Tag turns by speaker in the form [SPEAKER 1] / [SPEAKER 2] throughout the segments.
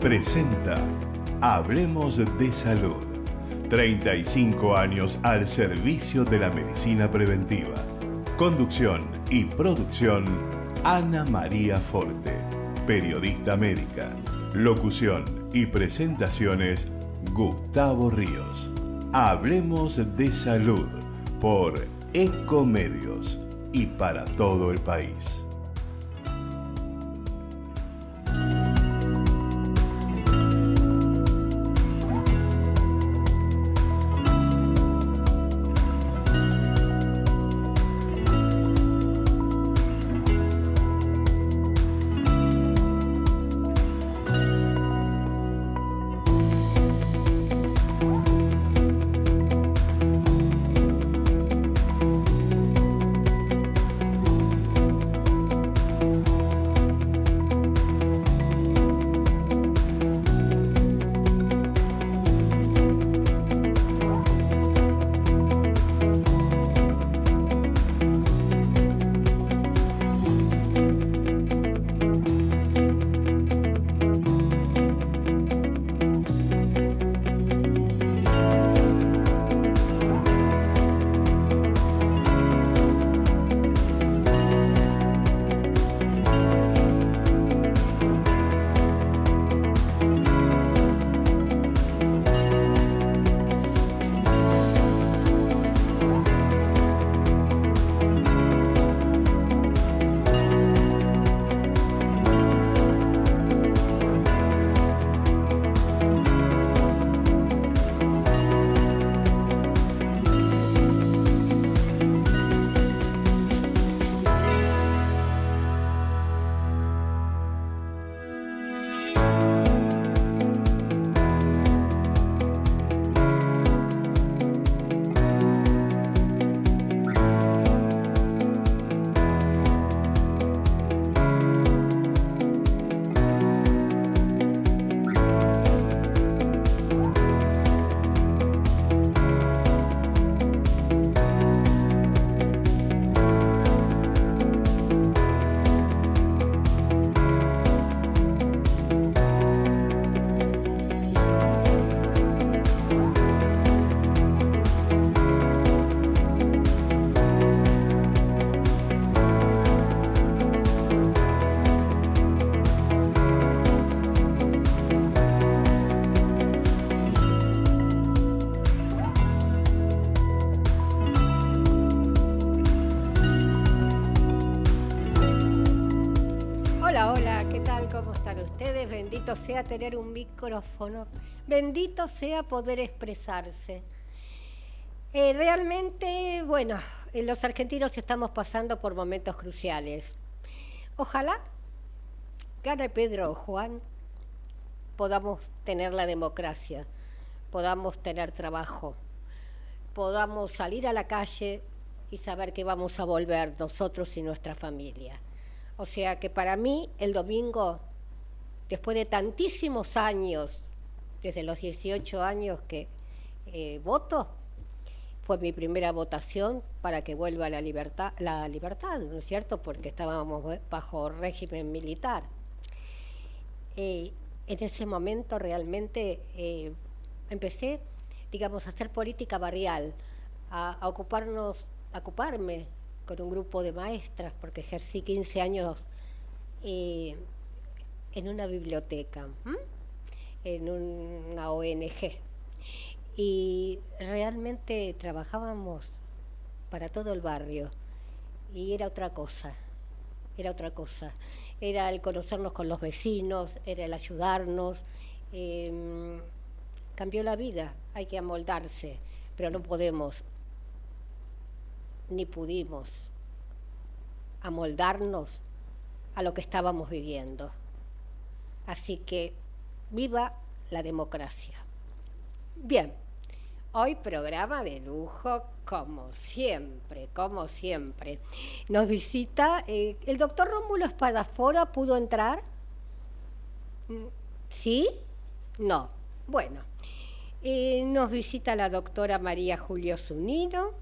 [SPEAKER 1] Presenta Hablemos de Salud. 35 años al servicio de la medicina preventiva. Conducción y producción Ana María Forte, periodista médica. Locución y presentaciones Gustavo Ríos. Hablemos de salud por Ecomedios y para todo el país.
[SPEAKER 2] Sea tener un micrófono, bendito sea poder expresarse. Eh, realmente, bueno, eh, los argentinos estamos pasando por momentos cruciales. Ojalá gane Pedro o Juan, podamos tener la democracia, podamos tener trabajo, podamos salir a la calle y saber que vamos a volver nosotros y nuestra familia. O sea que para mí el domingo después de tantísimos años, desde los 18 años que eh, voto, fue mi primera votación para que vuelva la libertad, la libertad, ¿no es cierto? Porque estábamos bajo régimen militar. Eh, en ese momento realmente eh, empecé, digamos, a hacer política barrial, a, a, ocuparnos, a ocuparme con un grupo de maestras, porque ejercí 15 años en una biblioteca, en una ONG. Y realmente trabajábamos para todo el barrio y era otra cosa, era otra cosa. Era el conocernos con los vecinos, era el ayudarnos. Em, cambió la vida, hay que amoldarse, pero no podemos ni pudimos amoldarnos a lo que estábamos viviendo. Así que viva la democracia. Bien, hoy programa de lujo como siempre, como siempre. Nos visita eh, el doctor Rómulo Espadafora, ¿pudo entrar? ¿Sí? No. Bueno, eh, nos visita la doctora María Julio Zunino.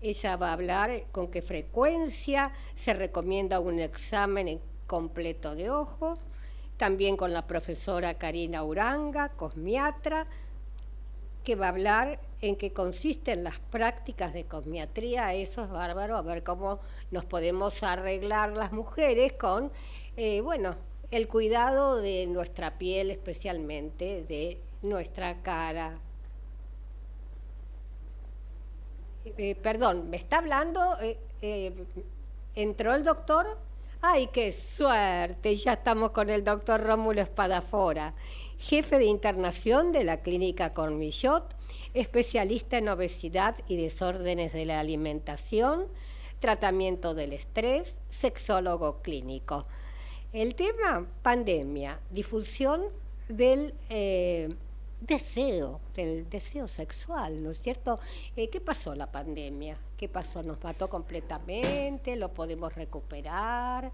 [SPEAKER 2] Ella va a hablar con qué frecuencia se recomienda un examen en completo de ojos, también con la profesora Karina Uranga, cosmiatra, que va a hablar en qué consisten las prácticas de cosmiatría, eso es bárbaro, a ver cómo nos podemos arreglar las mujeres con, eh, bueno, el cuidado de nuestra piel, especialmente de nuestra cara. Eh, perdón, ¿me está hablando? Eh, ¿Entró el doctor? ¡Ay, qué suerte! Ya estamos con el doctor Rómulo Espadafora, jefe de internación de la Clínica Cormillot, especialista en obesidad y desórdenes de la alimentación, tratamiento del estrés, sexólogo clínico. El tema, pandemia, difusión del eh, deseo, del deseo sexual, ¿no es cierto? Eh, ¿Qué pasó la pandemia? ¿Qué pasó? ¿Nos mató completamente? ¿Lo podemos recuperar?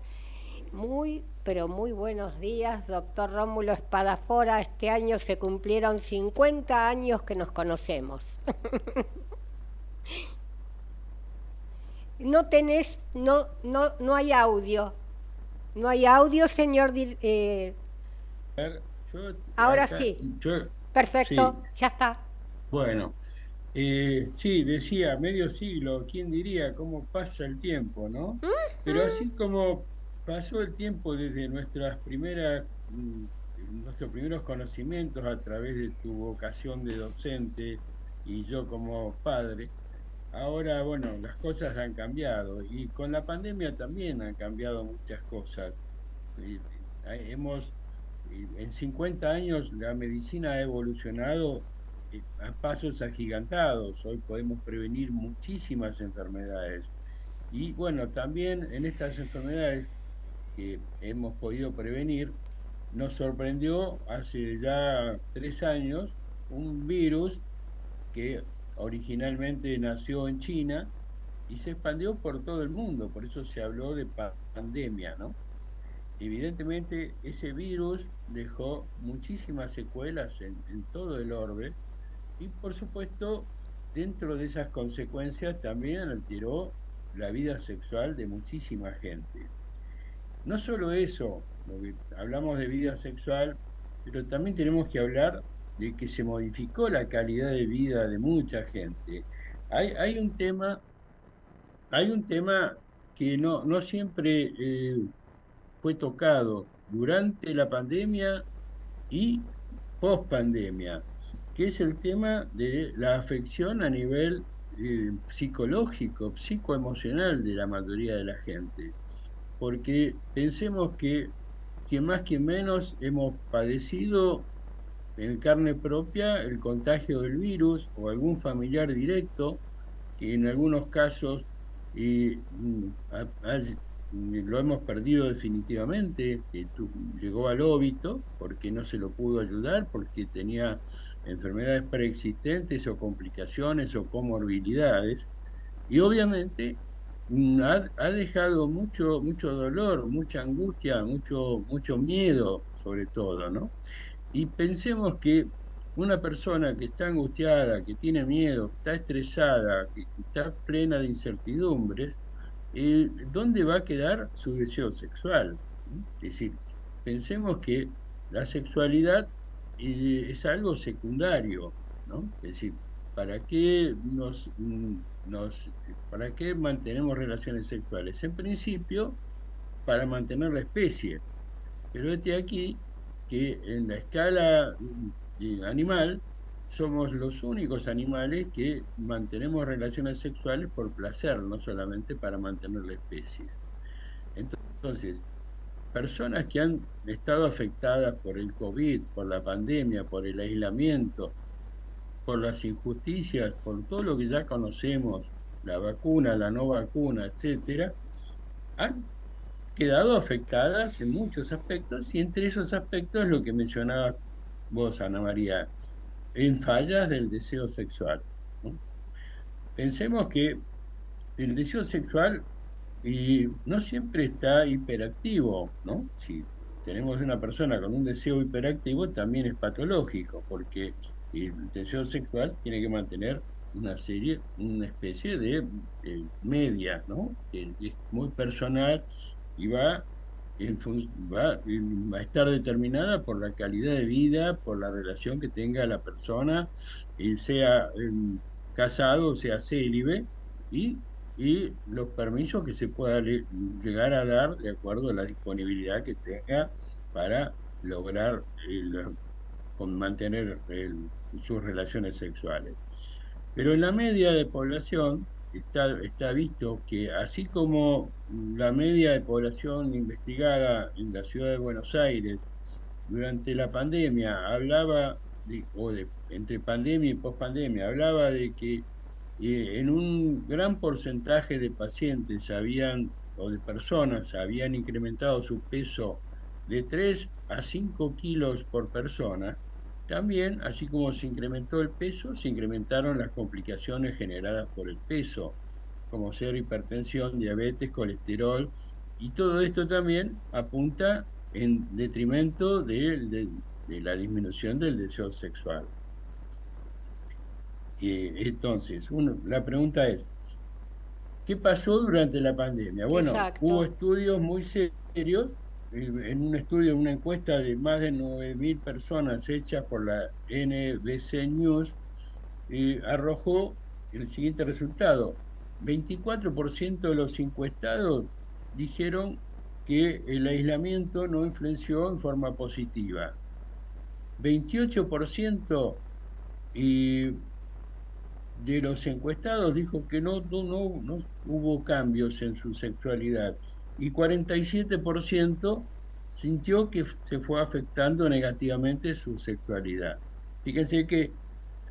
[SPEAKER 2] Muy, pero muy buenos días, doctor Rómulo Espadafora. Este año se cumplieron 50 años que nos conocemos. no tenés, no, no, no hay audio. No hay audio, señor. Eh... Ahora sí. Perfecto, ya está.
[SPEAKER 3] Bueno, eh, sí, decía, medio siglo, ¿quién diría cómo pasa el tiempo, no? Pero así como pasó el tiempo desde nuestras primeras, mm, nuestros primeros conocimientos a través de tu vocación de docente y yo como padre, ahora, bueno, las cosas han cambiado y con la pandemia también han cambiado muchas cosas. hemos, en 50 años la medicina ha evolucionado a pasos agigantados. Hoy podemos prevenir muchísimas enfermedades. Y bueno, también en estas enfermedades que hemos podido prevenir, nos sorprendió hace ya tres años un virus que originalmente nació en China y se expandió por todo el mundo, por eso se habló de pandemia, ¿no? Evidentemente ese virus dejó muchísimas secuelas en, todo el orbe, y por supuesto, dentro de esas consecuencias también alteró la vida sexual de muchísima gente. No solo eso, hablamos de vida sexual, pero también tenemos que hablar de que se modificó la calidad de vida de mucha gente. Hay, hay un tema, hay un tema que no, no siempre eh, fue tocado durante la pandemia y post pandemia que es el tema de la afección a nivel eh, psicológico, psicoemocional de la mayoría de la gente. Porque pensemos que quien más que menos hemos padecido en carne propia el contagio del virus o algún familiar directo que en algunos casos eh, lo hemos perdido definitivamente, llegó al óbito porque no se lo pudo ayudar, porque tenía enfermedades preexistentes o complicaciones o comorbilidades. Y obviamente mm, ha, dejado mucho, mucho dolor, mucha angustia, mucho, mucho miedo sobre todo, ¿no? Y pensemos que una persona que está angustiada, que tiene miedo, que está estresada, que está plena de incertidumbres, eh, ¿dónde va a quedar su deseo sexual? Es decir, pensemos que la sexualidad es algo secundario, ¿no? Es decir, ¿para qué nos, nos para qué mantenemos relaciones sexuales? En principio, para mantener la especie. Pero este aquí que en la escala eh, animal somos los únicos animales que mantenemos relaciones sexuales por placer, no solamente para mantener la especie. Entonces, personas que han estado afectadas por el COVID, por la pandemia, por el aislamiento, por las injusticias, por todo lo que ya conocemos, la vacuna, la no vacuna, etcétera, han quedado afectadas en muchos aspectos y entre esos aspectos lo que mencionaba vos, Ana María, en fallas del deseo sexual. Pensemos que el deseo sexual no siempre está hiperactivo, ¿no? Si tenemos una persona con un deseo hiperactivo, también es patológico, porque el deseo sexual tiene que mantener una serie, una especie de, media, ¿no? Es muy personal y va va, a estar determinada por la calidad de vida, por la relación que tenga la persona, y sea em, casado, sea célibe, y, y los permisos que se pueda llegar a dar de acuerdo a la disponibilidad que tenga para lograr con mantener sus relaciones sexuales. Pero en la media de población, está, está visto que así como la media de población investigada en la ciudad de Buenos Aires durante la pandemia hablaba, o de, entre pandemia y pospandemia, hablaba de que eh, en un gran porcentaje de pacientes habían, o de personas habían incrementado su peso de 3 a 5 kilos por persona, también, así como se incrementó el peso, se incrementaron las complicaciones generadas por el peso, como ser hipertensión, diabetes, colesterol, y todo esto también apunta en detrimento de, la disminución del deseo sexual. entonces, uno, la pregunta es, ¿qué pasó durante la pandemia? Bueno, hubo estudios muy serios en un estudio, una encuesta de más de 9.000 personas hecha por la NBC News, arrojó el siguiente resultado. 24% de los encuestados dijeron que el aislamiento no influenció en forma positiva. 28% y de los encuestados dijo que no, no, no hubo cambios en su sexualidad y 47% sintió que se fue afectando negativamente su sexualidad. Fíjense que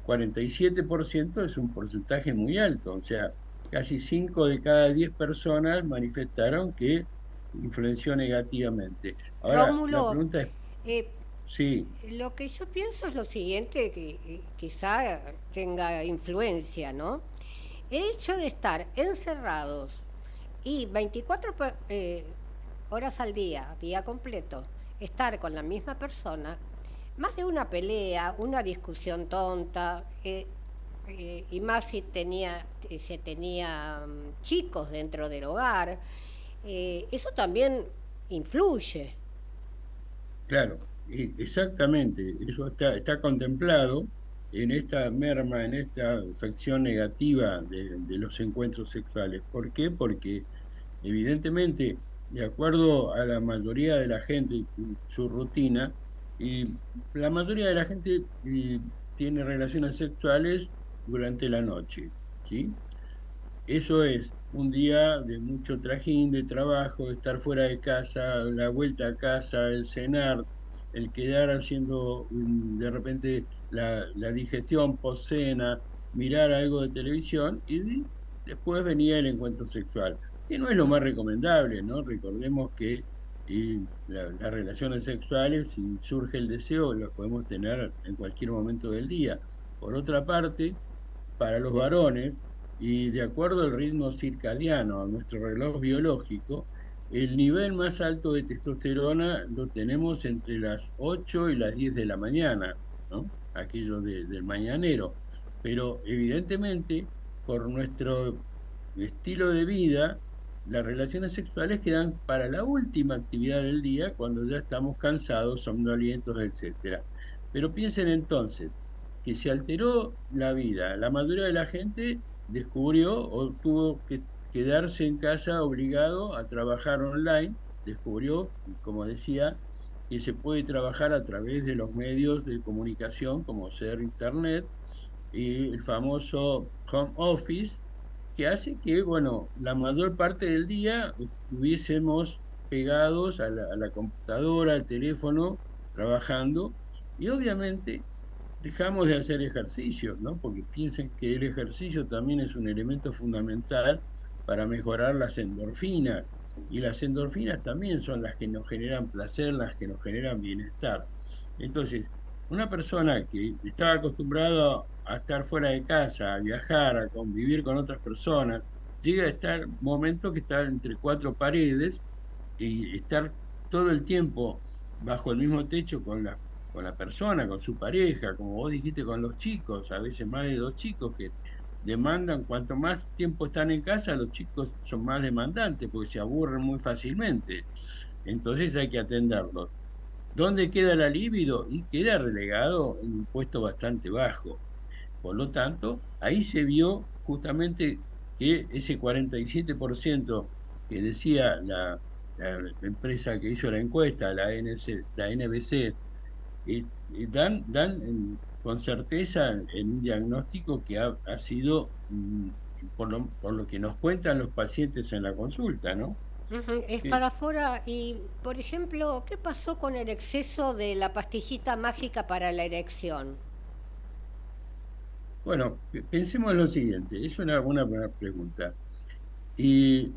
[SPEAKER 3] 47% es un porcentaje muy alto, o sea, casi 5 de cada 10 personas manifestaron que influenció negativamente.
[SPEAKER 2] Ahora, la pregunta es... Eh, sí. Lo que yo pienso es lo siguiente, que quizá tenga influencia, ¿no? El hecho de estar encerrados y 24 eh, horas al día, día completo, estar con la misma persona, más de una pelea, una discusión tonta, eh, eh, y más si tenía, se tenía mm, chicos dentro del hogar, eso también influye.
[SPEAKER 3] Claro, exactamente, eso está, está contemplado en esta merma, en esta afección negativa de, de, los encuentros sexuales. ¿Por qué? Porque evidentemente, de acuerdo a la mayoría de la gente, su rutina, y la mayoría de la gente tiene relaciones sexuales durante la noche, ¿sí? Eso es un día de mucho trajín, de trabajo, estar fuera de casa, la vuelta a casa, el cenar, el quedar haciendo de repente la, la digestión post-cena, mirar algo de televisión y después venía el encuentro sexual que no es lo más recomendable, ¿no? Recordemos que las relaciones sexuales, si surge el deseo, las podemos tener en cualquier momento del día. Por otra parte, para los varones, y de acuerdo al ritmo circadiano, a nuestro reloj biológico, el nivel más alto de testosterona lo tenemos entre las 8 y las 10 de la mañana, ¿no? aquello del mañanero. Pero evidentemente, por nuestro estilo de vida, las relaciones sexuales quedan para la última actividad del día, cuando ya estamos cansados, somnolientos, etc. Pero piensen entonces que se alteró la vida. La mayoría de la gente descubrió o tuvo que quedarse en casa obligado a trabajar online, descubrió, como decía, que se puede trabajar a través de los medios de comunicación como ser Internet y el famoso home office, que hace que, bueno, la mayor parte del día estuviésemos pegados a la, computadora, al teléfono, trabajando, y obviamente dejamos de hacer ejercicio, ¿no? Porque piensen que el ejercicio también es un elemento fundamental para mejorar las endorfinas, y las endorfinas también son las que nos generan placer, las que nos generan bienestar. Entonces, una persona que estaba acostumbrada a estar fuera de casa, a viajar, a convivir con otras personas, llega a estar momento que está entre cuatro paredes y estar todo el tiempo bajo el mismo techo con la, con la persona, con su pareja, como vos dijiste con los chicos, a veces más de dos chicos que demandan, cuanto más tiempo están en casa, los chicos son más demandantes porque se aburren muy fácilmente. entonces hay que atenderlos. ¿Dónde queda la libido? Y queda relegado en un puesto bastante bajo. Por lo tanto, ahí se vio justamente que ese 47% que decía la, empresa que hizo la encuesta, la, NC, la NBC, dan, dan con certeza en un diagnóstico que ha, sido, mm, por lo, por lo que nos cuentan los pacientes en la consulta, ¿no?
[SPEAKER 2] Es para afuera y, por ejemplo, ¿qué pasó con el exceso de la pastillita mágica para la erección?
[SPEAKER 3] Bueno, pensemos en lo siguiente, es una buena pregunta. Y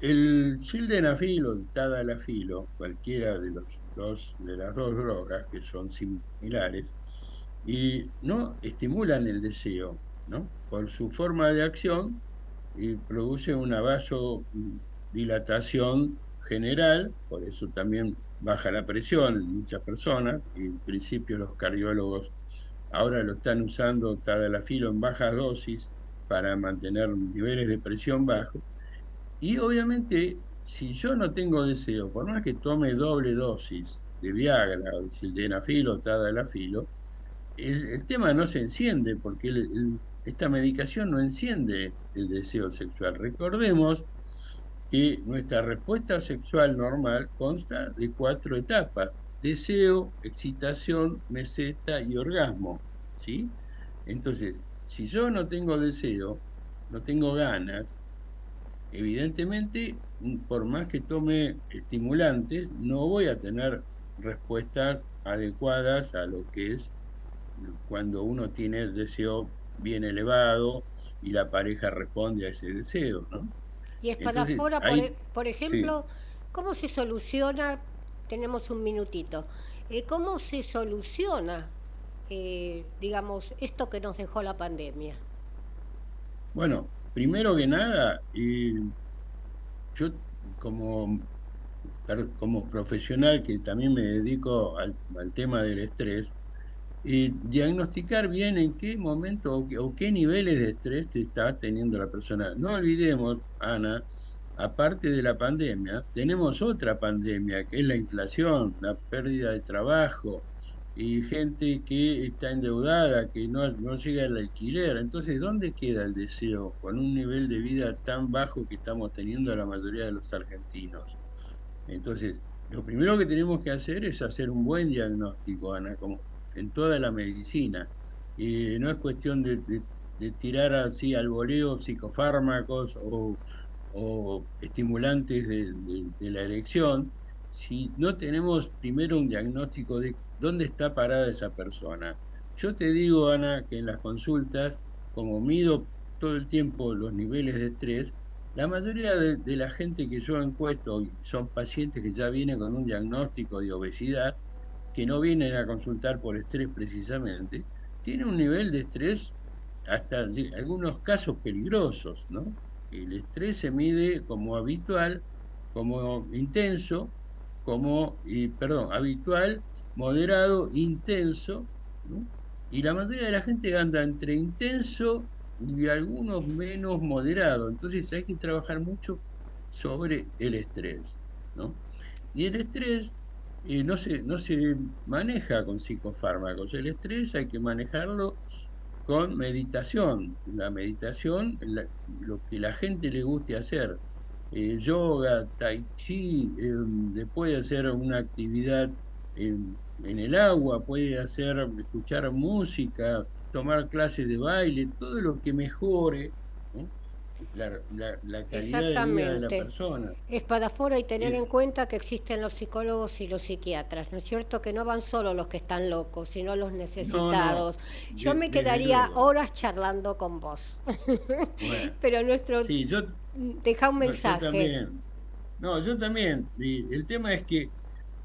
[SPEAKER 3] el sildenafil o el tadalafilo, cualquiera de, los dos, de las dos drogas que son similares, y no estimulan el deseo, ¿no? Por su forma de acción y produce una vasodilatación general, por eso también baja la presión en muchas personas, y en principio los cardiólogos ahora lo están usando tadalafilo en bajas dosis para mantener niveles de presión bajos, y obviamente, si yo no tengo deseo, por más que tome doble dosis de Viagra, o sildenafil o tadalafilo, el, el tema no se enciende porque esta medicación no enciende el deseo sexual. Recordemos que nuestra respuesta sexual normal consta de cuatro etapas: deseo, excitación, meseta y orgasmo. ¿Sí? Entonces, si yo no tengo deseo, no tengo ganas, evidentemente, por más que tome estimulantes, no voy a tener respuestas adecuadas a lo que es cuando uno tiene deseo bien elevado y la pareja responde a ese deseo, ¿no?
[SPEAKER 2] Y espadafora, por, e, por ejemplo, ¿cómo se soluciona? Tenemos un minutito. Eh, ¿Cómo se soluciona, eh, digamos, esto que nos dejó la pandemia?
[SPEAKER 3] Bueno, primero que nada, yo como, como profesional que también me dedico al, tema del estrés, y diagnosticar bien en qué momento o qué, niveles de estrés te está teniendo la persona. No olvidemos, Ana, aparte de la pandemia, tenemos otra pandemia, que es la inflación, la pérdida de trabajo, y gente que está endeudada, que no, no llega al alquiler. Entonces, ¿dónde queda el deseo con un nivel de vida tan bajo que estamos teniendo la mayoría de los argentinos? Entonces, lo primero que tenemos que hacer es hacer un buen diagnóstico, Ana, como en toda la medicina. Y no es cuestión de, tirar así al voleo psicofármacos o, estimulantes de la erección, si no tenemos primero un diagnóstico de dónde está parada esa persona. Yo te digo, Ana, que en las consultas, como mido todo el tiempo los niveles de estrés, la mayoría de, la gente que yo encuesto son pacientes que ya vienen con un diagnóstico de obesidad, que no vienen a consultar por estrés precisamente, tienen un nivel de estrés hasta algunos casos peligrosos, ¿no? El estrés se mide como habitual, como intenso, como, y, perdón, habitual, moderado, intenso, y la mayoría de la gente anda entre intenso y algunos menos moderado. Entonces hay que trabajar mucho sobre el estrés. ¿no? Y el estrés eh, no, se, no se maneja con psicofármacos. El estrés hay que manejarlo con meditación. La meditación, lo que la gente le guste hacer. Eh, yoga, tai chi, eh, puede hacer una actividad en, el agua, puede hacer, escuchar música, tomar clases de baile, todo lo que mejore la, calidad de vida de la persona.
[SPEAKER 2] Es para afuera y tener en cuenta que existen los psicólogos y los psiquiatras, ¿no es cierto? Que no van solo los que están locos, sino los necesitados. Yo me quedaría horas charlando con vos. Pero nuestro...
[SPEAKER 3] Sí, yo,
[SPEAKER 2] Deja un mensaje.
[SPEAKER 3] No, yo también. el tema es que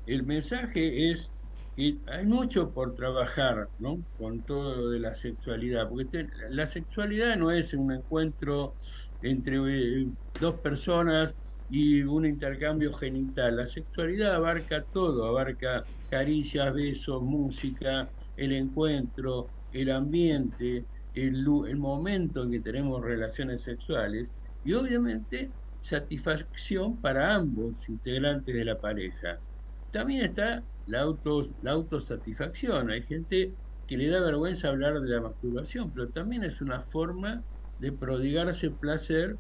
[SPEAKER 3] el mensaje es que hay mucho por trabajar, ¿no? Con todo de la sexualidad, porque la sexualidad no es un encuentro entre eh, dos personas y un intercambio genital. La sexualidad abarca todo, abarca caricias, besos, música, el encuentro, el ambiente, el, el momento en que tenemos relaciones sexuales y obviamente satisfacción para ambos integrantes de la pareja. También está la, auto, la autosatisfacción. Hay gente que le da vergüenza hablar de la masturbación, pero también es una forma de prodigarse placer,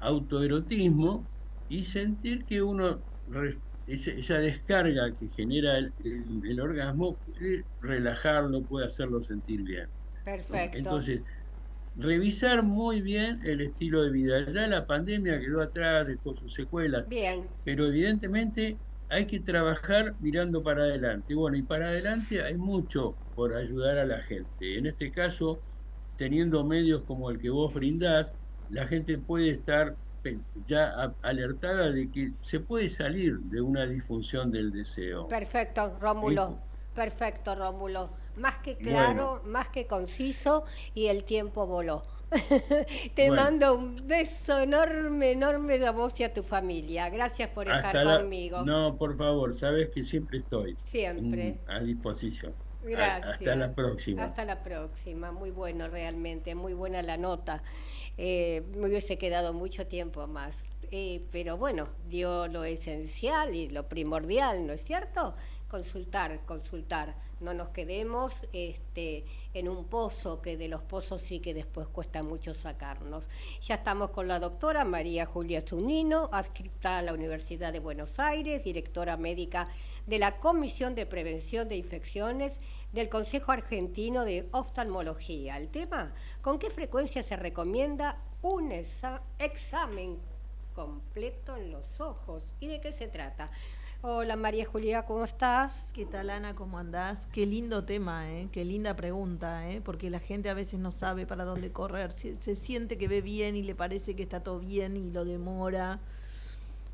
[SPEAKER 3] autoerotismo y sentir que uno, esa descarga que genera el, orgasmo, puede relajarlo, puede hacerlo sentir bien.
[SPEAKER 2] Perfecto.
[SPEAKER 3] Entonces, revisar muy bien el estilo de vida. Ya la pandemia quedó atrás, dejó sus secuelas.
[SPEAKER 2] Bien.
[SPEAKER 3] Pero evidentemente hay que trabajar mirando para adelante. Bueno, y para adelante hay mucho por ayudar a la gente. En este caso, teniendo medios como el que vos brindás, la gente puede estar ya alertada de que se puede salir de una disfunción del deseo.
[SPEAKER 2] Perfecto, Rómulo. Perfecto, Rómulo. Más que claro, más que conciso y el tiempo voló. Te mando un beso enorme, enorme a vos y a tu familia. Gracias por estar conmigo.
[SPEAKER 3] No, por favor, sabes que siempre estoy.
[SPEAKER 2] Siempre.
[SPEAKER 3] a disposición.
[SPEAKER 2] Gracias.
[SPEAKER 3] hasta la próxima.
[SPEAKER 2] Hasta la próxima. Muy bueno, realmente. Muy buena la nota. Eh, me hubiese quedado mucho tiempo más. Eh, pero bueno, dio lo esencial y lo primordial, ¿no es cierto? Consultar, consultar no nos quedemos este, en un pozo, que de los pozos sí que después cuesta mucho sacarnos. Ya estamos con la doctora María Julia Zunino, adscripta a la Universidad de Buenos Aires, directora médica de la Comisión de Prevención de Infecciones del Consejo Argentino de Oftalmología. El tema, ¿con qué frecuencia se recomienda un examen completo en los ojos? ¿Y de qué se trata? Hola María Julia, ¿cómo estás?
[SPEAKER 4] ¿Qué tal Ana? ¿Cómo andás? Qué lindo tema, ¿eh? qué linda pregunta, ¿eh? porque la gente a veces no sabe para dónde correr, se, se, siente que ve bien y le parece que está todo bien y lo demora.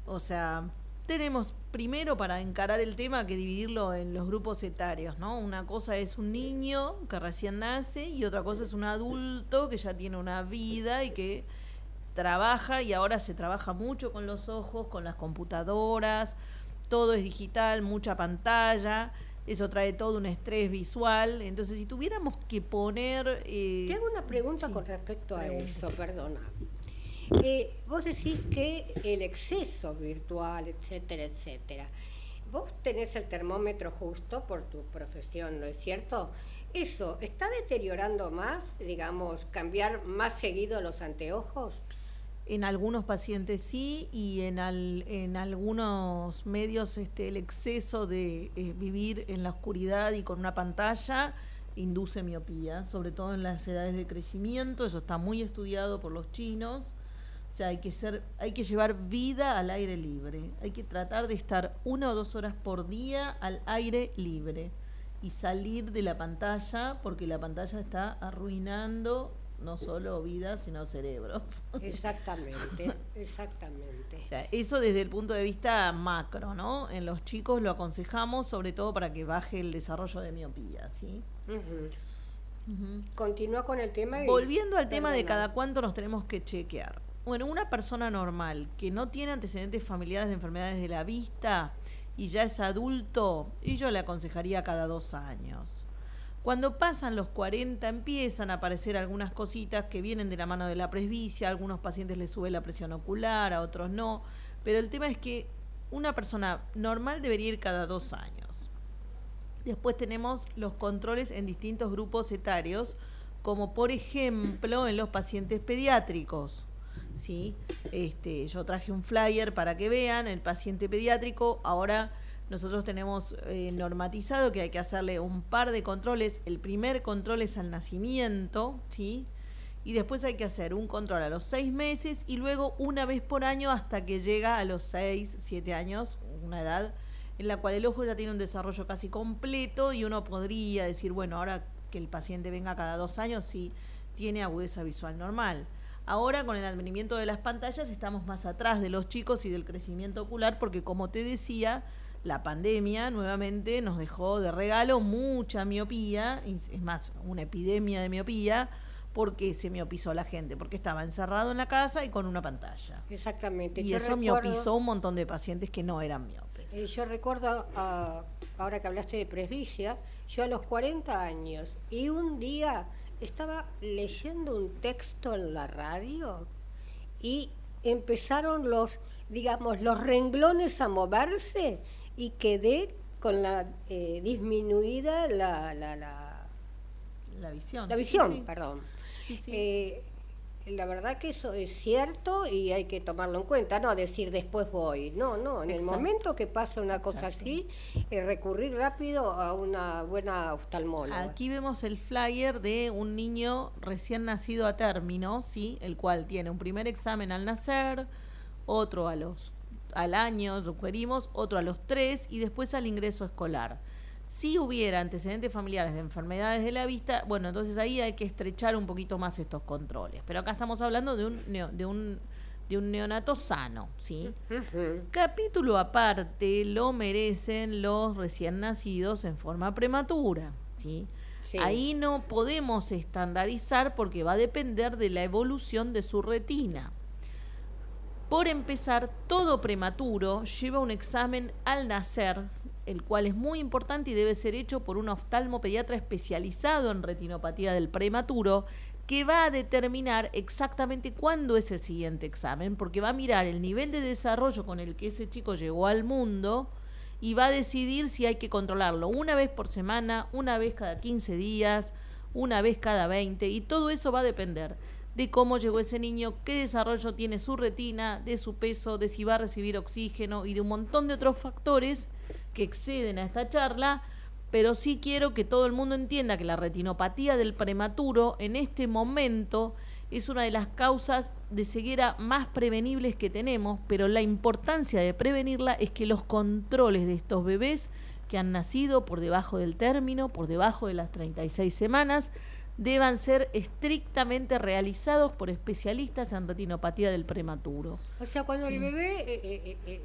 [SPEAKER 4] O sea, tenemos primero para encarar el tema que dividirlo en los grupos etarios, ¿no? Una cosa es un niño que recién nace y otra cosa es un adulto que ya tiene una vida y que trabaja y ahora se trabaja mucho con los ojos, con las computadoras todo es digital, mucha pantalla, eso trae todo un estrés visual. Entonces, si tuviéramos que poner...
[SPEAKER 2] Eh, Te hago una pregunta con respecto a eso, perdona. Eh, vos decís que el exceso virtual, etcétera, etcétera. Vos tenés el termómetro justo por tu profesión, ¿no es cierto? ¿Eso está deteriorando más, digamos, cambiar más seguido los anteojos?
[SPEAKER 4] En algunos pacientes sí y en, en algunos medios este, el exceso de eh, vivir en la oscuridad y con una pantalla induce miopía, sobre todo en las edades de crecimiento, eso está muy estudiado por los chinos. O sea, hay que, ser, hay que llevar vida al aire libre, hay que tratar de estar una o dos horas por día al aire libre y salir de la pantalla porque la pantalla está arruinando no solo vidas, sino cerebros.
[SPEAKER 2] Exactamente, exactamente.
[SPEAKER 4] O sea, eso desde el punto de vista macro, ¿no? En los chicos lo aconsejamos sobre todo para que baje el desarrollo de miopía, ¿sí?
[SPEAKER 2] Continúa con el tema.
[SPEAKER 4] Volviendo al tema de cada cuánto nos tenemos que chequear. Bueno, una persona normal que no tiene antecedentes familiares de enfermedades de la vista y ya es adulto, y yo le aconsejaría cada dos años cuando pasan los 40 empiezan a aparecer algunas cositas que vienen de la mano de la presbicia, a algunos pacientes les sube la presión ocular, a otros no, pero el tema es que una persona normal debería ir cada dos años. Después tenemos los controles en distintos grupos etarios, como por ejemplo en los pacientes pediátricos. ¿sí? Este, yo traje un flyer para que vean, el paciente pediátrico ahora nosotros tenemos eh, normatizado que hay que hacerle un par de controles. El primer control es al nacimiento, ¿sí? Y después hay que hacer un control a los seis meses y luego una vez por año hasta que llega a los seis, siete años, una edad en la cual el ojo ya tiene un desarrollo casi completo y uno podría decir, bueno, ahora que el paciente venga cada dos años, sí tiene agudeza visual normal. Ahora con el advenimiento de las pantallas estamos más atrás de los chicos y del crecimiento ocular porque como te decía, la pandemia nuevamente nos dejó de regalo mucha miopía, es más, una epidemia de miopía, porque se miopizó la gente, porque estaba encerrado en la casa y con una pantalla.
[SPEAKER 2] Exactamente.
[SPEAKER 4] Y eso miopizó un montón de pacientes que no eran miopes.
[SPEAKER 2] Eh, yo recuerdo, ah, ahora que hablaste de presbicia, yo a los 40 años y un día estaba leyendo un texto en la radio y empezaron los, digamos, los renglones a moverse y quedé con la eh, disminuida la, la, la,
[SPEAKER 4] La visión.
[SPEAKER 2] la visión,
[SPEAKER 4] Sí, sí.
[SPEAKER 2] perdón.
[SPEAKER 4] Sí.
[SPEAKER 2] Eh, la verdad que eso es cierto y hay que tomarlo en cuenta, no decir después voy, no, no, en el momento que pasa una cosa
[SPEAKER 4] Exacto.
[SPEAKER 2] así, eh, recurrir rápido a una buena oftalmóloga.
[SPEAKER 4] Aquí vemos el flyer de un niño recién nacido a término, ¿sí? el cual tiene un primer examen al nacer, otro a los, al año, sugerimos, otro a los tres y después al ingreso escolar. Si hubiera antecedentes familiares de enfermedades de la vista, bueno, entonces ahí hay que estrechar un poquito más estos controles. Pero acá estamos hablando de un, neo- de un, de un neonato sano, ¿sí? Capítulo aparte lo merecen los recién nacidos en forma prematura, ¿sí?
[SPEAKER 2] Sí.
[SPEAKER 4] Ahí no podemos estandarizar porque va a depender de la evolución de su retina. Por empezar, todo prematuro lleva un examen al nacer, el cual es muy importante y debe ser hecho por un oftalmopediatra especializado en retinopatía del prematuro, que va a determinar exactamente cuándo es el siguiente examen, porque va a mirar el nivel de desarrollo con el que ese chico llegó al mundo y va a decidir si hay que controlarlo una vez por semana, una vez cada 15 días, una vez cada 20, y todo eso va a depender de cómo llegó ese niño, qué desarrollo tiene su retina, de su peso, de si va a recibir oxígeno y de un montón de otros factores que exceden a esta charla, pero sí quiero que todo el mundo entienda que la retinopatía del prematuro en este momento es una de las causas de ceguera más prevenibles que tenemos, pero la importancia de prevenirla es que los controles de estos bebés que han nacido por debajo del término, por debajo de las 36 semanas, deban ser estrictamente realizados por especialistas en retinopatía del prematuro.
[SPEAKER 2] O sea, cuando
[SPEAKER 4] Sí.
[SPEAKER 2] el bebé eh, eh, eh, eh,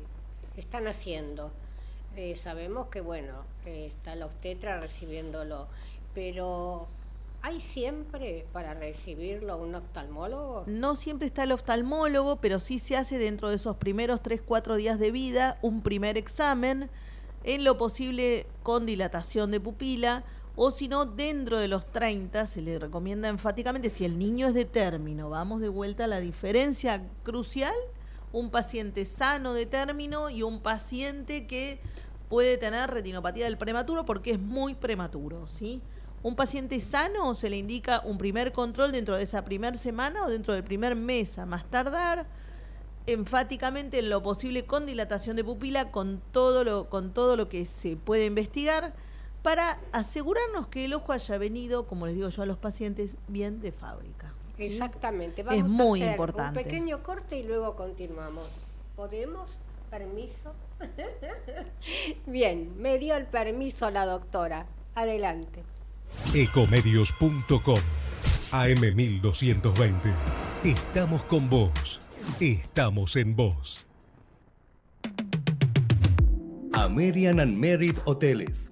[SPEAKER 2] está naciendo, eh, sabemos que, bueno, está la obstetra recibiéndolo, pero ¿hay siempre para recibirlo un oftalmólogo?
[SPEAKER 4] No siempre está el oftalmólogo, pero sí se hace dentro de esos primeros 3-4 días de vida un primer examen, en lo posible con dilatación de pupila, o si no, dentro de los 30 se le recomienda enfáticamente, si el niño es de término, vamos de vuelta a la diferencia crucial, un paciente sano de término y un paciente que puede tener retinopatía del prematuro porque es muy prematuro, ¿sí? Un paciente sano se le indica un primer control dentro de esa primera semana o dentro del primer mes a más tardar, enfáticamente en lo posible con dilatación de pupila, con todo lo, con todo lo que se puede investigar, para asegurarnos que el ojo haya venido, como les digo yo a los pacientes, bien de fábrica. ¿sí?
[SPEAKER 2] Exactamente.
[SPEAKER 4] Es
[SPEAKER 2] Vamos
[SPEAKER 4] muy
[SPEAKER 2] a hacer
[SPEAKER 4] importante.
[SPEAKER 2] Un pequeño corte y luego continuamos. ¿Podemos? ¿Permiso? Bien, me dio el permiso la doctora. Adelante.
[SPEAKER 5] Ecomedios.com AM1220. Estamos con vos. Estamos en vos.
[SPEAKER 6] American and Merit Hoteles.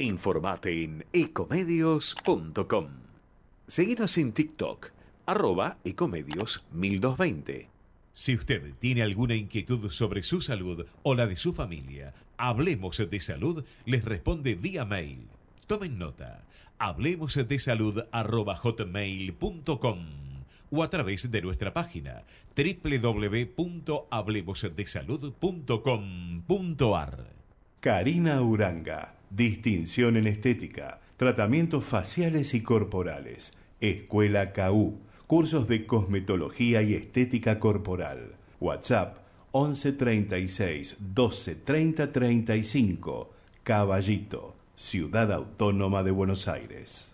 [SPEAKER 7] Informate en ecomedios.com. Seguinos en TikTok, arroba ecomedios 1220.
[SPEAKER 8] Si usted tiene alguna inquietud sobre su salud o la de su familia, Hablemos de Salud les responde vía mail. Tomen nota. Hablemos de salud arroba hotmail.com o a través de nuestra página www.hablemosdesalud.com.ar. Karina Uranga, distinción en estética, tratamientos faciales y corporales, Escuela KU,
[SPEAKER 1] cursos de cosmetología y estética corporal. WhatsApp 11 36 12 30 35. Caballito, Ciudad Autónoma de Buenos Aires.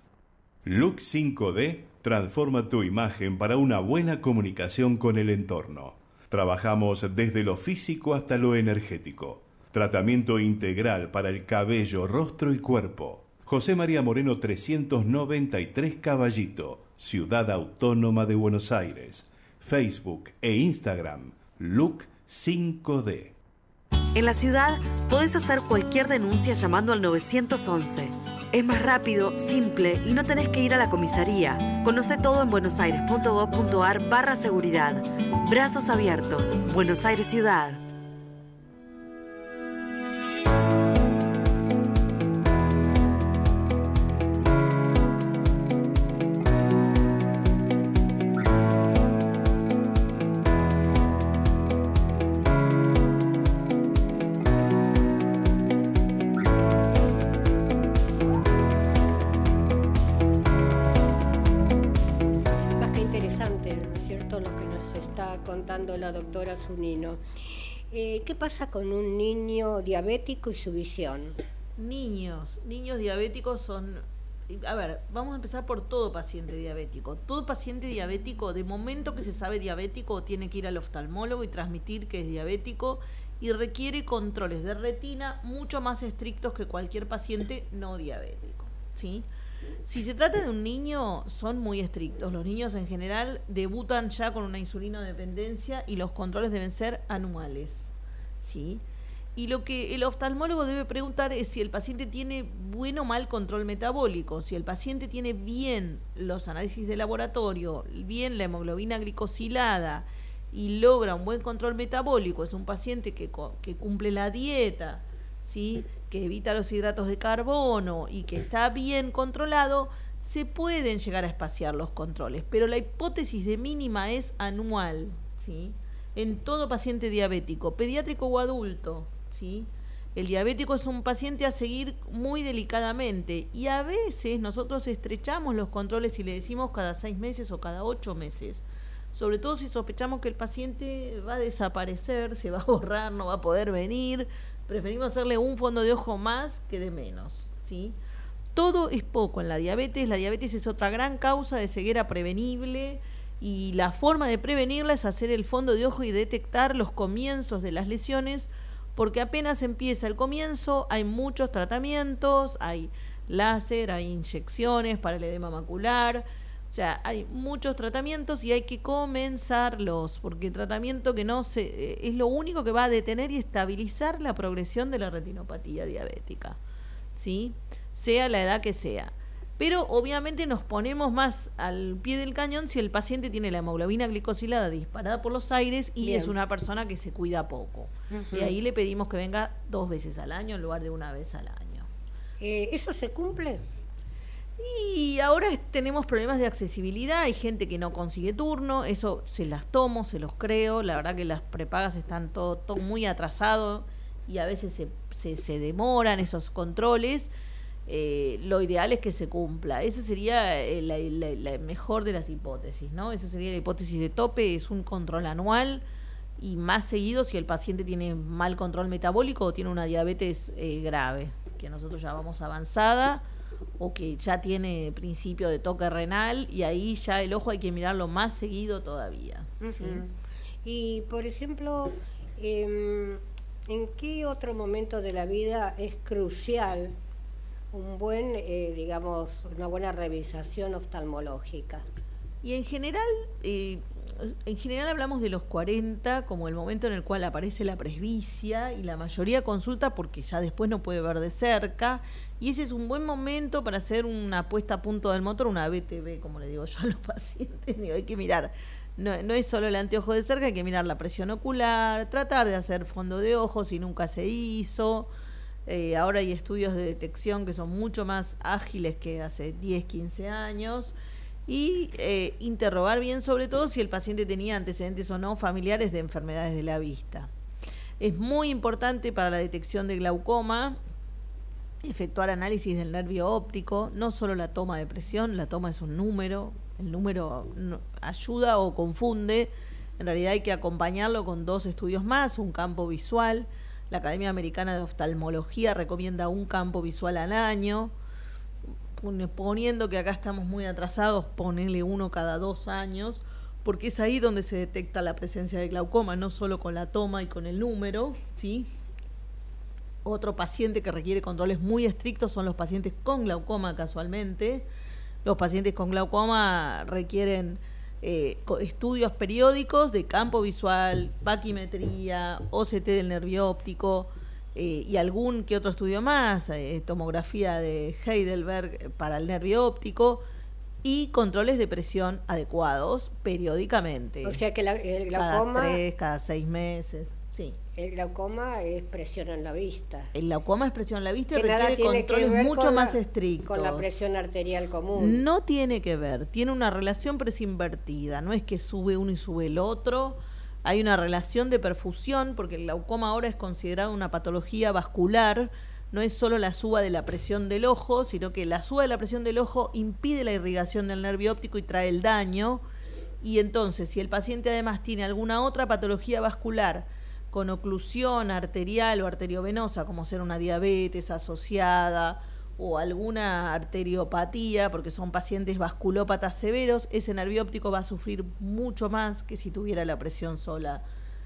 [SPEAKER 1] Look 5D transforma tu imagen para una buena comunicación con el entorno. Trabajamos desde lo físico hasta lo energético. Tratamiento integral para el cabello, rostro y cuerpo. José María Moreno 393 Caballito, Ciudad Autónoma de Buenos Aires. Facebook e Instagram, Look 5D.
[SPEAKER 9] En la ciudad podés hacer cualquier denuncia llamando al 911. Es más rápido, simple y no tenés que ir a la comisaría. Conoce todo en buenosaires.gov.ar barra seguridad. Brazos abiertos. Buenos Aires Ciudad.
[SPEAKER 2] Eh, ¿Qué pasa con un niño diabético y su visión?
[SPEAKER 4] Niños, niños diabéticos son... A ver, vamos a empezar por todo paciente diabético. Todo paciente diabético, de momento que se sabe diabético, tiene que ir al oftalmólogo y transmitir que es diabético y requiere controles de retina mucho más estrictos que cualquier paciente no diabético. ¿sí? Si se trata de un niño, son muy estrictos. Los niños en general debutan ya con una insulinodependencia y los controles deben ser anuales. ¿sí? Y lo que el oftalmólogo debe preguntar es si el paciente tiene buen o mal control metabólico, si el paciente tiene bien los análisis de laboratorio, bien la hemoglobina glicosilada y logra un buen control metabólico, es un paciente que, que cumple la dieta, ¿sí? Que evita los hidratos de carbono y que está bien controlado, se pueden llegar a espaciar los controles, pero la hipótesis de mínima es anual, ¿sí? En todo paciente diabético, pediátrico o adulto, ¿sí? El diabético es un paciente a seguir muy delicadamente y a veces nosotros estrechamos los controles y le decimos cada seis meses o cada ocho meses. Sobre todo si sospechamos que el paciente va a desaparecer, se va a borrar, no va a poder venir, preferimos hacerle un fondo de ojo más que de menos, ¿sí? Todo es poco en la diabetes, la diabetes es otra gran causa de ceguera prevenible y la forma de prevenirla es hacer el fondo de ojo y detectar los comienzos de las lesiones, porque apenas empieza el comienzo hay muchos tratamientos, hay láser, hay inyecciones para el edema macular, sea, hay muchos tratamientos y hay que comenzarlos, porque el tratamiento que no se eh, es lo único que va a detener y estabilizar la progresión de la retinopatía diabética. ¿Sí? Sea la edad que sea. Pero obviamente nos ponemos más al pie del cañón si el paciente tiene la hemoglobina glicosilada disparada por los aires y es una persona que se cuida poco. Y ahí le pedimos que venga dos veces al año en lugar de una vez al año.
[SPEAKER 2] Eh, ¿Eso se cumple?
[SPEAKER 4] Y ahora tenemos problemas de accesibilidad, hay gente que no consigue turno, eso se las tomo, se los creo, la verdad que las prepagas están todo, todo muy atrasado y a veces se, se, demoran esos controles. Eh, lo ideal es que se cumpla. Esa sería eh, la, mejor de las hipótesis, ¿no? Esa sería la hipótesis de tope, es un control anual y más seguido si el paciente tiene mal control metabólico o tiene una diabetes eh, grave, que nosotros ya vamos avanzada o que ya tiene principio de toque renal y ahí ya el ojo hay que mirarlo más seguido todavía.
[SPEAKER 2] Y por ejemplo, em, ¿en qué otro momento de la vida es crucial un buen, eh, digamos, una buena revisación oftalmológica?
[SPEAKER 4] Y en general, eh, en general hablamos de los 40 como el momento en el cual aparece la presbicia y la mayoría consulta porque ya después no puede ver de cerca y ese es un buen momento para hacer una puesta a punto del motor, una BTV, como le digo yo a los pacientes. Hay que mirar, no, no es solo el anteojo de cerca, hay que mirar la presión ocular, tratar de hacer fondo de ojos si nunca se hizo. Eh, ahora hay estudios de detección que son mucho más ágiles que hace 10, 15 años. Y eh, interrogar bien sobre todo si el paciente tenía antecedentes o no familiares de enfermedades de la vista. Es muy importante para la detección de glaucoma efectuar análisis del nervio óptico, no solo la toma de presión, la toma es un número, El número ayuda o confunde. En realidad hay que acompañarlo con dos estudios más, un campo visual. La Academia Americana de Oftalmología recomienda un campo visual al año. Poniendo que acá estamos muy atrasados, ponele uno cada dos años, porque es ahí donde se detecta la presencia de glaucoma, no solo con la toma y con el número, ¿sí? Otro paciente que requiere controles muy estrictos son los pacientes con glaucoma casualmente. Los pacientes con glaucoma requieren eh, estudios periódicos de campo visual, paquimetría, OCT del nervio óptico eh, y algún que otro estudio más, eh, tomografía de Heidelberg para el nervio óptico y controles de presión adecuados periódicamente.
[SPEAKER 2] O sea que el glaucoma...
[SPEAKER 4] Cada tres, cada seis meses.
[SPEAKER 2] El glaucoma es presión en la vista.
[SPEAKER 4] El glaucoma es presión en la vista y requiere controles mucho más estrictos.
[SPEAKER 2] Con la presión arterial común.
[SPEAKER 4] No tiene que ver, tiene una relación pero es invertida. No es que sube uno y sube el otro. Hay una relación de perfusión porque el glaucoma ahora es considerado una patología vascular. No es solo la suba de la presión del ojo, sino que la suba de la presión del ojo impide la irrigación del nervio óptico y trae el daño. Y entonces, si el paciente además tiene alguna otra patología vascular, con oclusión arterial o arteriovenosa, como ser una diabetes asociada o alguna arteriopatía, porque son pacientes vasculópatas severos, ese nervio óptico va a sufrir mucho más que si tuviera la presión sola.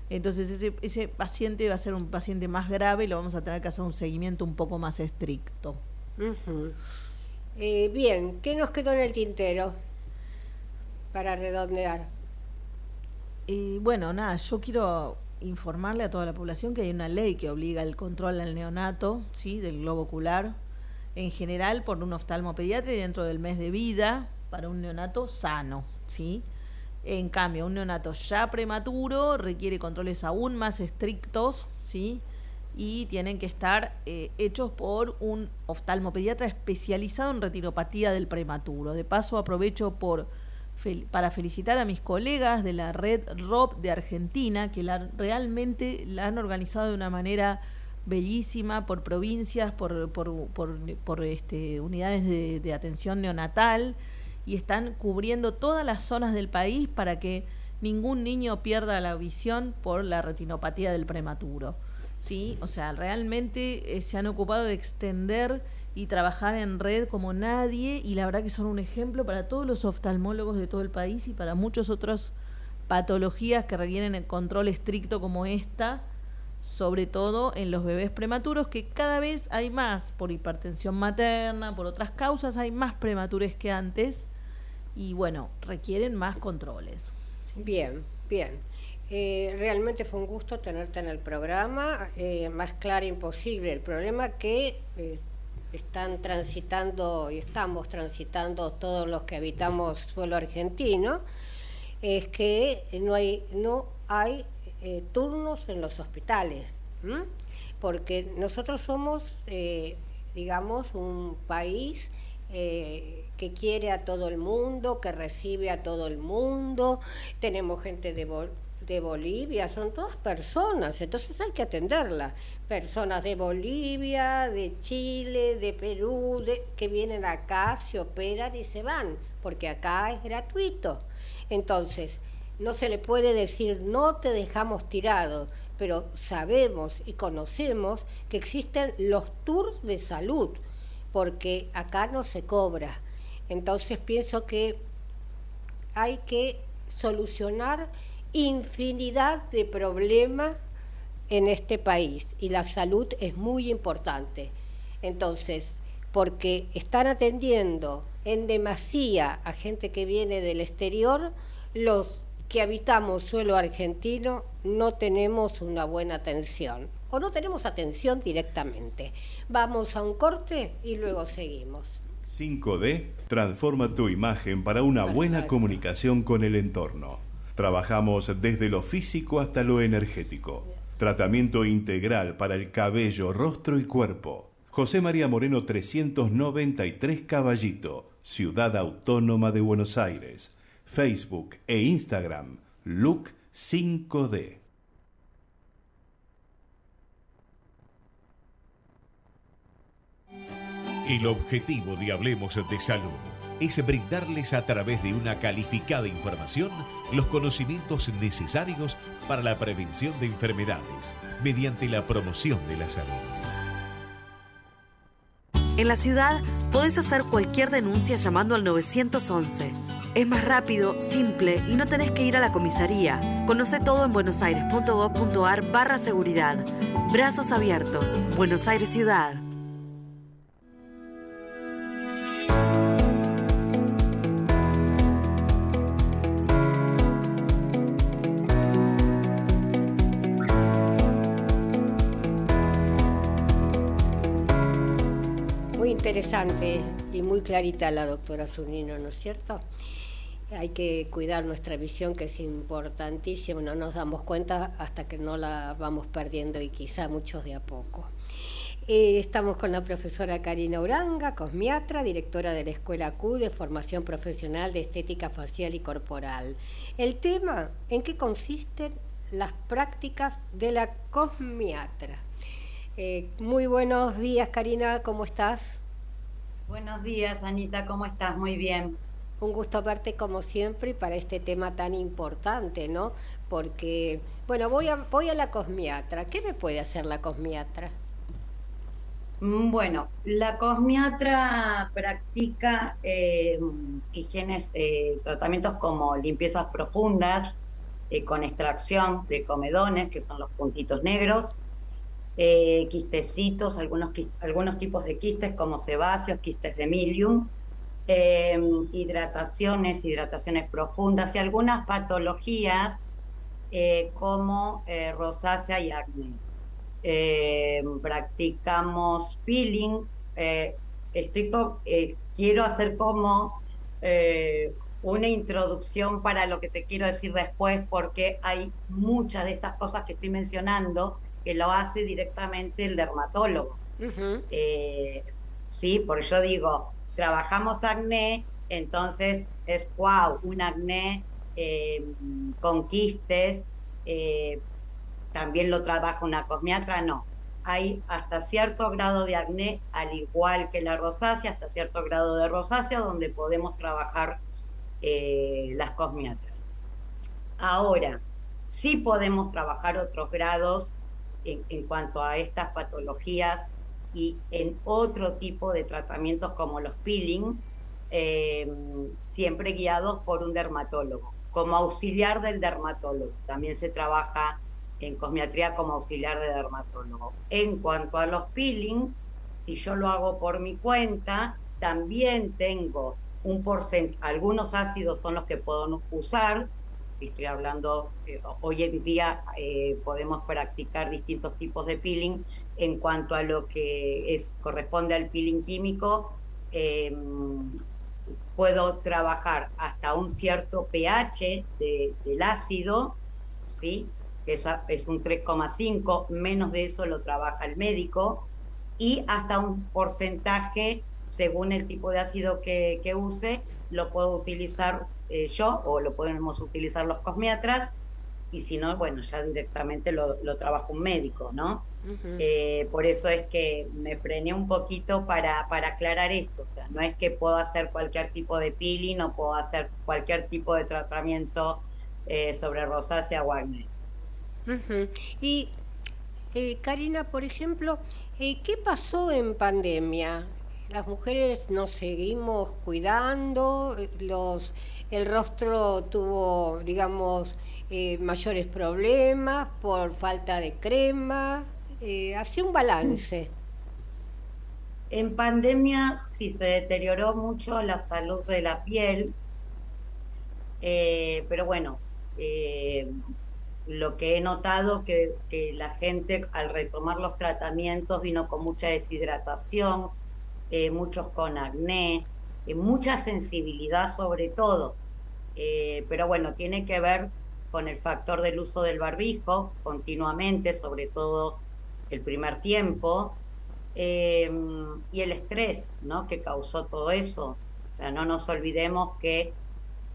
[SPEAKER 4] Entonces ese, ese paciente va a ser un paciente más grave y lo vamos a tener que hacer un seguimiento un poco más estricto.
[SPEAKER 2] Eh, bien, ¿qué nos quedó en el tintero para redondear?
[SPEAKER 4] Eh, bueno, nada, yo quiero informarle a toda la población que hay una ley que obliga el control al neonato, ¿sí? del globo ocular, en general por un oftalmopediatra y dentro del mes de vida para un neonato sano, ¿sí? En cambio, un neonato ya prematuro requiere controles aún más estrictos, ¿sí? Y tienen que estar eh, hechos por un oftalmopediatra especializado en retinopatía del prematuro. De paso, aprovecho por para felicitar a mis colegas de la red ROP de Argentina, que la, realmente la han organizado de una manera bellísima por provincias, por, por, este, unidades de, de, atención neonatal y están cubriendo todas las zonas del país para que ningún niño pierda la visión por la retinopatía del prematuro. ¿sí? O sea, realmente eh, se han ocupado de extender y trabajar en red como nadie y la verdad que son un ejemplo para todos los oftalmólogos de todo el país y para muchas otras patologías que requieren el control estricto como esta, sobre todo en los bebés prematuros, que cada vez hay más por hipertensión materna, por otras causas, hay más prematures que antes y bueno, requieren más controles.
[SPEAKER 2] Bien, bien. Eh, realmente fue un gusto tenerte en el programa, eh, más claro imposible. El problema que eh, están transitando y estamos transitando todos los que habitamos suelo argentino, es que no hay, no hay eh, turnos en los hospitales, porque nosotros somos, eh, digamos, un país eh, que quiere a todo el mundo, que recibe a todo el mundo, tenemos gente de, de Bolivia, son todas personas, entonces hay que atenderla. Personas de Bolivia, de Chile, de Perú, que vienen acá, se operan y se van, porque acá es gratuito. Entonces, no se le puede decir no te dejamos tirado, pero sabemos y conocemos que existen los tours de salud, porque acá no se cobra. Entonces pienso que hay que solucionar infinidad de problemas en este país y la salud es muy importante. Entonces, porque están atendiendo en demasía a gente que viene del exterior, los que habitamos suelo argentino no tenemos una buena atención o no tenemos atención directamente. Vamos a un corte y luego seguimos.
[SPEAKER 1] 5D transforma tu imagen para una buena comunicación con el entorno. Trabajamos desde lo físico hasta lo energético. Tratamiento integral para el cabello, rostro y cuerpo. José María Moreno 393 Caballito, Ciudad Autónoma de Buenos Aires. Facebook e Instagram, Look 5D.
[SPEAKER 8] El objetivo de Hablemos de Salud es brindarles a través de una calificada información los conocimientos necesarios para la prevención de enfermedades mediante la promoción de la salud.
[SPEAKER 9] En la ciudad podés hacer cualquier denuncia llamando al 911. Es más rápido, simple y no tenés que ir a la comisaría. Conoce todo en buenosaires.gov.ar barra seguridad. Brazos abiertos. Buenos Aires Ciudad.
[SPEAKER 2] Interesante y muy clarita la doctora Zunino, ¿no es cierto? Hay que cuidar nuestra visión, que es importantísima, no nos damos cuenta hasta que no la vamos perdiendo y quizá muchos de a poco. Eh, estamos con la profesora Karina Uranga, cosmiatra, directora de la Escuela Q de Formación Profesional de Estética Facial y Corporal. El tema, ¿en qué consisten las prácticas de la cosmiatra? Eh, muy buenos días, Karina, ¿cómo estás?
[SPEAKER 10] Buenos días, Anita, ¿cómo estás? Muy bien.
[SPEAKER 2] Un gusto verte como siempre para este tema tan importante, ¿no? Porque, bueno, voy a, voy a la cosmiatra. ¿Qué me puede hacer la cosmiatra?
[SPEAKER 10] Mm, Bueno, la cosmiatra practica eh, higienes, eh, tratamientos como limpiezas profundas eh, con extracción de comedones, que son los puntitos negros, eh, quistecitos, algunos, algunos tipos de quistes como sebáceos, quistes de milium, eh, hidrataciones, hidrataciones profundas y algunas patologías eh, como eh, rosácea y acné. Practicamos peeling. estoy quiero hacer como una introducción para lo que te quiero decir después, porque hay muchas de estas cosas que estoy mencionando que lo hace directamente el dermatólogo. Eh, sí, porque yo digo, trabajamos acné, entonces es wow, un acné eh, con quistes, eh, también lo trabaja una cosmiatra, no. Hay hasta cierto grado de acné, al igual que la rosácea, hasta cierto grado de rosácea, donde podemos trabajar eh, las cosmiatras. Ahora, sí podemos trabajar otros grados en, cuanto a estas patologías y en otro tipo de tratamientos como los peeling, eh, siempre guiados por un dermatólogo, como auxiliar del dermatólogo. También se trabaja en cosmiatría como auxiliar de dermatólogo. En cuanto a los peeling, si yo lo hago por mi cuenta, también tengo un porcentaje, algunos ácidos son los que puedo usar, estoy hablando, eh, hoy en día eh, podemos practicar distintos tipos de peeling en cuanto a lo que es, corresponde al peeling químico, eh, puedo trabajar hasta un cierto pH de- del ácido, ¿sí? que es, es un 3,5, menos de eso lo trabaja el médico, y hasta un porcentaje, según el tipo de ácido que use, lo puedo utilizar eh, yo o lo podemos utilizar los cosmiatras, y si no, bueno, ya directamente lo, lo trabaja un médico, ¿no? Eh, por eso es que me frené un poquito para, para aclarar esto. O sea, no es que puedo hacer cualquier tipo de peeling o puedo hacer cualquier tipo de tratamiento eh, sobre rosácea o acné.
[SPEAKER 2] Ujú. Y eh, Karina, por ejemplo, ¿qué pasó en pandemia? Las mujeres nos seguimos cuidando, los, el rostro tuvo, digamos, eh, mayores problemas por falta de crema. Eh, hace un balance.
[SPEAKER 10] En pandemia sí se deterioró mucho la salud de la piel, eh, pero bueno, eh, lo que he notado que, que la gente al retomar los tratamientos vino con mucha deshidratación, muchos con acné, mucha sensibilidad sobre todo, Eh, pero bueno, tiene que ver con el factor del uso del barbijo continuamente, sobre todo el primer tiempo, eh, y el estrés, ¿no? Que causó todo eso. O sea, no nos olvidemos que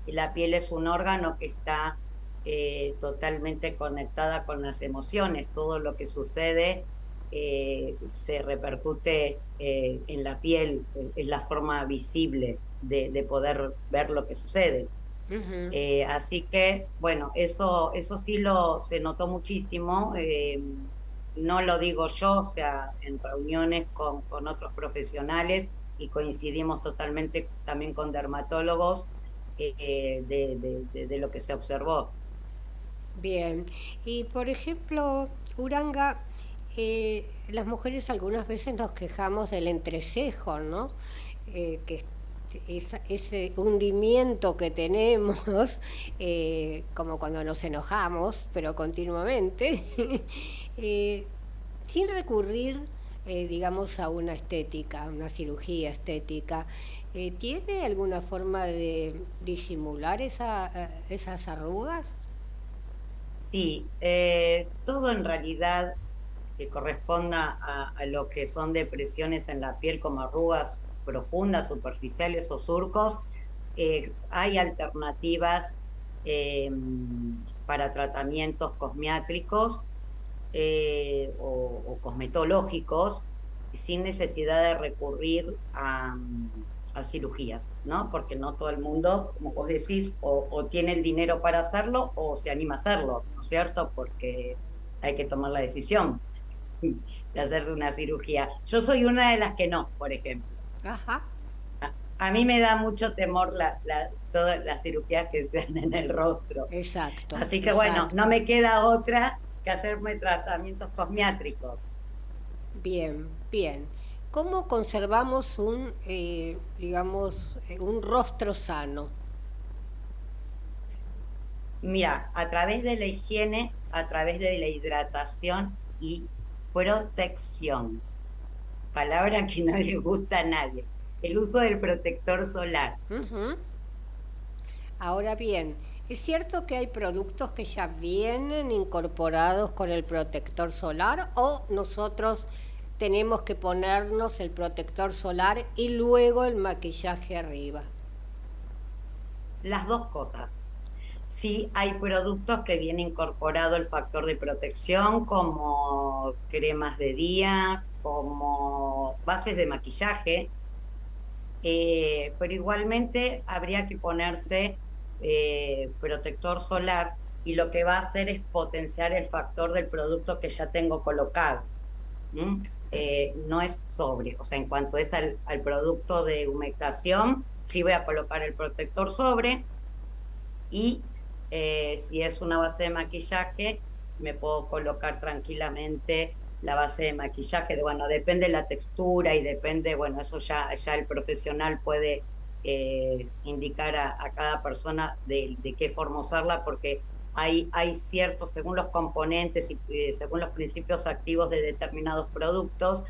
[SPEAKER 10] la piel es un órgano que está eh, totalmente conectada con las emociones. Todo lo que sucede eh, se repercute en la piel, es la forma visible de, poder ver lo que sucede. Eh, así que, bueno, eso, eso sí lo se notó muchísimo. Eh, no lo digo yo, o sea, en reuniones con, con otros profesionales y coincidimos totalmente también con dermatólogos eh, de, de, lo que se observó.
[SPEAKER 2] Bien, y por ejemplo, Uranga, eh, las mujeres algunas veces nos quejamos del entrecejo, ¿no? Eh, ese hundimiento que tenemos, como cuando nos enojamos, pero continuamente, sin recurrir, digamos, a una estética, una cirugía estética, eh, ¿Tiene alguna forma de disimular esa, eh, esas arrugas?
[SPEAKER 10] Sí, eh, todo en realidad que corresponda a, lo que son depresiones en la piel como arrugas profundas, superficiales o surcos, hay alternativas para tratamientos cosmiátricos o, o, cosmetológicos sin necesidad de recurrir a, a cirugías, ¿no? Porque no todo el mundo, como vos decís, o, tiene el dinero para hacerlo o se anima a hacerlo, ¿no es cierto? Porque hay que tomar la decisión de hacerse una cirugía. Yo soy una de las que no, por ejemplo. Ajá. A, mí me da mucho temor la, todas las cirugías que sean en el rostro.
[SPEAKER 2] Exacto.
[SPEAKER 10] Así que bueno, no me queda otra que hacerme tratamientos cosmiátricos.
[SPEAKER 2] Bien, bien. ¿Cómo conservamos un, eh, digamos, eh, un rostro sano?
[SPEAKER 10] Mira, a través de la higiene, a través de la hidratación y protección. Palabra que no le gusta a nadie. El uso del protector solar.
[SPEAKER 2] Ahora bien, ¿es cierto que hay productos que ya vienen incorporados con el protector solar o nosotros tenemos que ponernos el protector solar y luego el maquillaje arriba.
[SPEAKER 10] Las dos cosas. Sí, hay productos que viene incorporado el factor de protección como cremas de día, como bases de maquillaje, eh, pero igualmente habría que ponerse eh, protector solar y lo que va a hacer es potenciar el factor del producto que ya tengo colocado. Eh, no es sobre. O sea, en cuanto es al, producto de humectación, sí voy a colocar el protector sobre y si es una base de maquillaje, me puedo colocar tranquilamente la base de maquillaje. De, bueno, depende la textura y depende, bueno, eso ya, ya el profesional puede eh, indicar a, cada persona de, de qué forma usarla, porque hay, hay ciertos, según los componentes y eh, según los principios activos de determinados productos,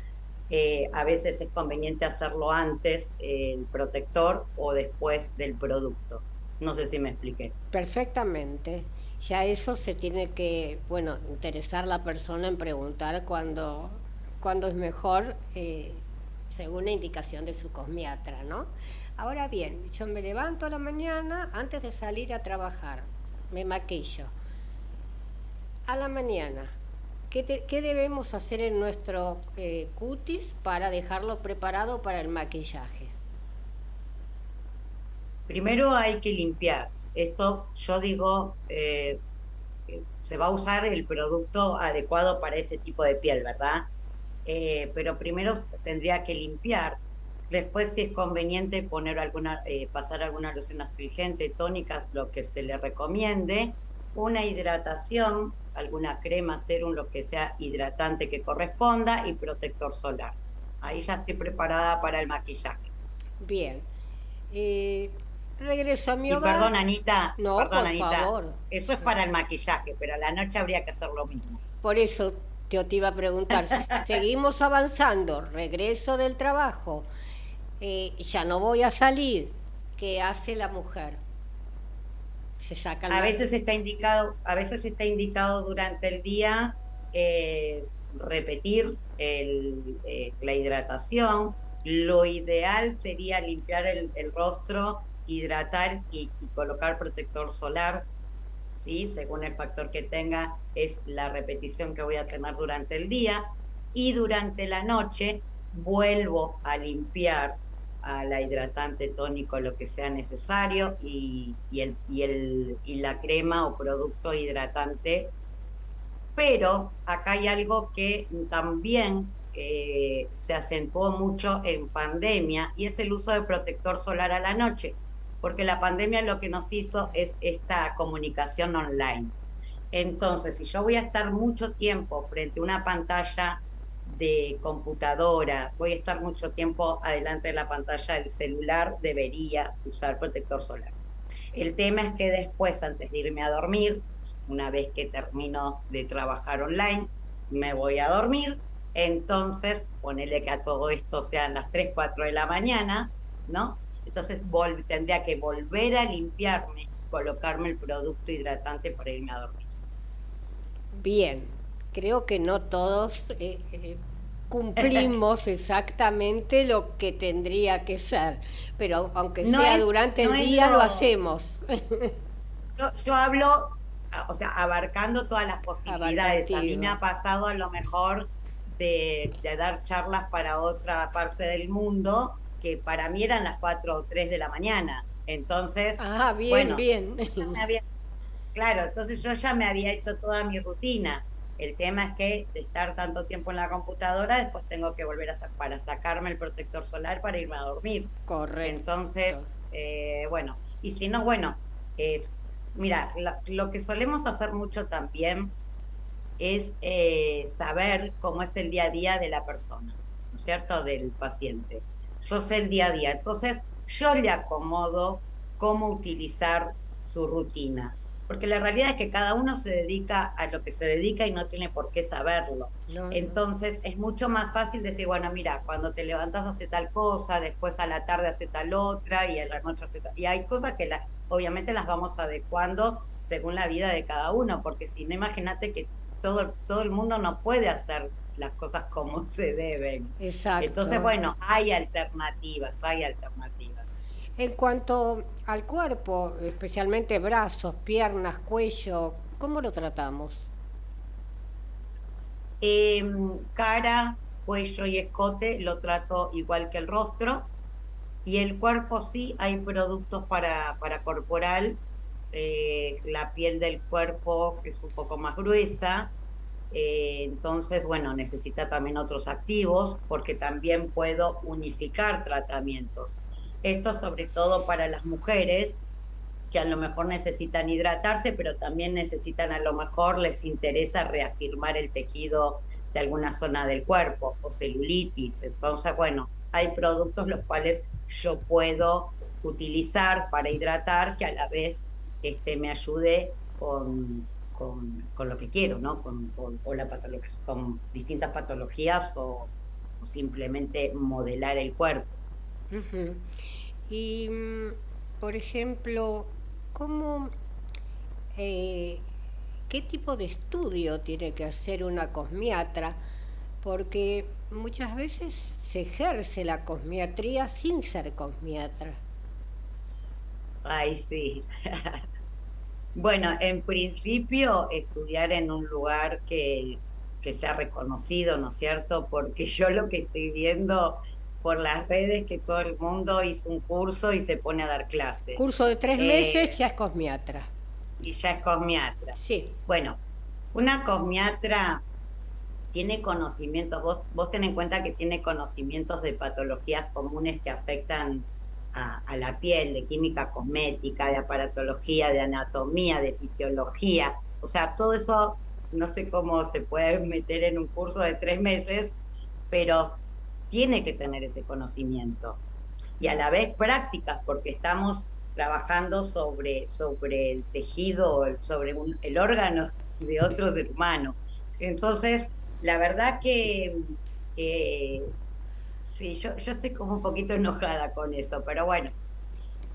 [SPEAKER 10] eh, a veces es conveniente hacerlo antes el protector o después del producto. No sé si me expliqué.
[SPEAKER 2] Perfectamente. Ya eso se tiene que, bueno, interesar la persona en preguntar cuándo, cuando es mejor, eh, según la indicación de su cosmiatra, ¿no? Ahora bien, yo me levanto a la mañana antes de salir a trabajar me maquillo. A la mañana, ¿qué, debemos hacer en nuestro eh, cutis para dejarlo preparado para el maquillaje?
[SPEAKER 10] Primero hay que limpiar. Esto yo digo, eh, se va a usar el producto adecuado para ese tipo de piel, ¿verdad? Eh, pero primero tendría que limpiar Después, si es conveniente poner alguna, eh, pasar alguna loción astringente, tónica, lo que se le recomiende, una hidratación, alguna crema, serum, lo que sea hidratante que corresponda y protector solar. Ahí ya estoy preparada para el maquillaje.
[SPEAKER 2] Bien. Eh, regreso a mi
[SPEAKER 10] hogar. Y perdón, Anita. No, por favor. Eso es para el maquillaje, pero a la noche habría que hacer lo mismo.
[SPEAKER 2] Por eso yo te iba a preguntar, seguimos avanzando, regreso del trabajo, eh, ya no voy a salir, ¿qué hace la mujer?
[SPEAKER 10] Se saca a veces está indicado, a veces está indicado durante el día eh, repetir eh, la hidratación. Lo ideal sería limpiar el, rostro, hidratar y, colocar protector solar. ¿sí? Según el factor que tenga, es la repetición que voy a tener durante el día. Y durante la noche vuelvo a limpiar a la hidratante tónico lo que sea necesario y, el, y, el, y la crema o producto hidratante. Pero acá hay algo que también eh, se acentuó mucho en pandemia y es el uso de protector solar a la noche, porque la pandemia lo que nos hizo es esta comunicación online. Entonces, si yo voy a estar mucho tiempo frente a una pantalla de computadora, voy a estar mucho tiempo adelante de la pantalla del celular, debería usar protector solar. El tema es que después, antes de irme a dormir, una vez que termino de trabajar online, me voy a dormir. Entonces, ponele que a todo esto sean las 3, 4 de la mañana, ¿no? Entonces tendría que volver a limpiarme, colocarme el producto hidratante para irme a dormir.
[SPEAKER 2] Bien, creo que no todos eh, eh, cumplimos exactamente lo que tendría que ser, pero aunque sea durante el día lo, hacemos.
[SPEAKER 10] yo, hablo, o sea, abarcando todas las posibilidades. A mí me ha pasado a lo mejor de, dar charlas para otra parte del mundo que para mí eran las 4 o 3 de la mañana. Entonces,
[SPEAKER 2] ah, bien, bien.
[SPEAKER 10] claro, entonces yo ya me había hecho toda mi rutina. El tema es que de estar tanto tiempo en la computadora, después tengo que volver a para sacarme el protector solar para irme a dormir.
[SPEAKER 2] Correcto.
[SPEAKER 10] Entonces, eh, bueno, y si no, bueno, eh, mira, lo que solemos hacer mucho también es eh, saber cómo es el día a día de la persona, ¿no es cierto? Del paciente. Yo sé el día a día, entonces yo le acomodo cómo utilizar su rutina. Porque la realidad es que cada uno se dedica a lo que se dedica y no tiene por qué saberlo. Entonces es mucho más fácil decir, bueno, mira, cuando te levantas hace tal cosa, después a la tarde hace tal otra y a la noche hace tal... Y hay cosas que la, obviamente las vamos adecuando según la vida de cada uno, porque si no, imagínate que todo, todo el mundo no puede hacer las cosas como se deben.
[SPEAKER 2] Exacto.
[SPEAKER 10] Entonces, bueno, hay alternativas, hay alternativas.
[SPEAKER 2] En cuanto al cuerpo, especialmente brazos, piernas, cuello, ¿cómo lo tratamos?
[SPEAKER 10] Em, cara, cuello y escote lo trato igual que el rostro. Y el cuerpo sí, hay productos para, para corporal. Eh, la piel del cuerpo que es un poco más gruesa. Eh, entonces, bueno, necesita también otros activos porque también puedo unificar tratamientos. Esto sobre todo para las mujeres que a lo mejor necesitan hidratarse, pero también necesitan a lo mejor les interesa reafirmar el tejido de alguna zona del cuerpo o celulitis. Entonces, bueno, hay productos los cuales yo puedo utilizar para hidratar que a la vez este, me ayude con, con, lo que quiero, ¿no? Con, la con distintas patologías o, simplemente modelar el cuerpo.
[SPEAKER 2] Y, mm, por ejemplo, ¿cómo, eh, ¿qué tipo de estudio tiene que hacer una cosmiatra? Porque muchas veces se ejerce la cosmiatría sin ser cosmiatra.
[SPEAKER 10] Ay, sí. bueno, en principio estudiar en un lugar que, que sea reconocido, ¿no es cierto? Porque yo lo que estoy viendo por las redes que todo el mundo hizo un curso y se pone a dar clases.
[SPEAKER 2] Curso de tres meses, eh, ya es cosmiatra.
[SPEAKER 10] Y ya es cosmiatra.
[SPEAKER 2] Sí.
[SPEAKER 10] Bueno, una cosmiatra tiene conocimientos, vos, vos ten en cuenta que tiene conocimientos de patologías comunes que afectan a, la piel, de química cosmética, de aparatología, de anatomía, de fisiología. O sea, todo eso no sé cómo se puede meter en un curso de tres meses, pero tiene que tener ese conocimiento y a la vez prácticas, porque estamos trabajando sobre, sobre el tejido, sobre el órgano de otro ser humano. Entonces, la verdad que, sí, yo, yo estoy como un poquito enojada con eso, pero bueno,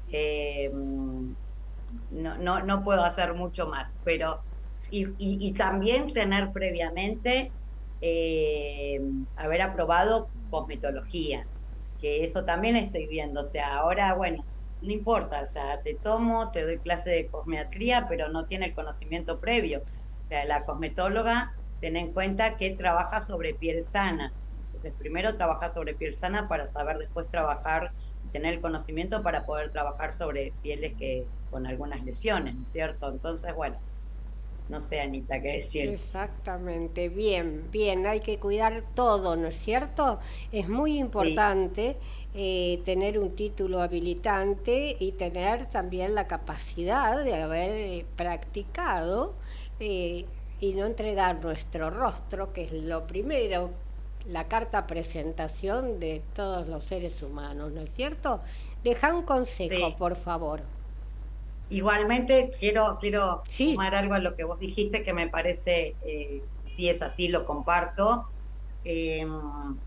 [SPEAKER 10] eh, no, no, no puedo hacer mucho más, pero y, y, también tener previamente eh, haber aprobado cosmetología, que eso también estoy viendo. O sea, ahora, bueno, no importa, o sea, te tomo, te doy clase de cosmetría, pero no tiene el conocimiento previo. O sea, la cosmetóloga, ten en cuenta que trabaja sobre piel sana. Entonces, primero trabaja sobre piel sana para saber después trabajar tener el conocimiento para poder trabajar sobre pieles que con algunas lesiones, ¿no es cierto? Entonces, bueno, no sé, Anita, qué decir.
[SPEAKER 2] Exactamente, bien, bien, hay que cuidar todo, ¿no es cierto? Es muy importante eh, tener un título habilitante y tener también la capacidad de haber eh, practicado eh, y no entregar nuestro rostro, que es lo primero, la carta presentación de todos los seres humanos, ¿no es cierto? Deja un consejo, por favor.
[SPEAKER 10] Igualmente quiero, quiero sumar algo a lo que vos dijiste que me parece, eh, si es así, lo comparto. Em,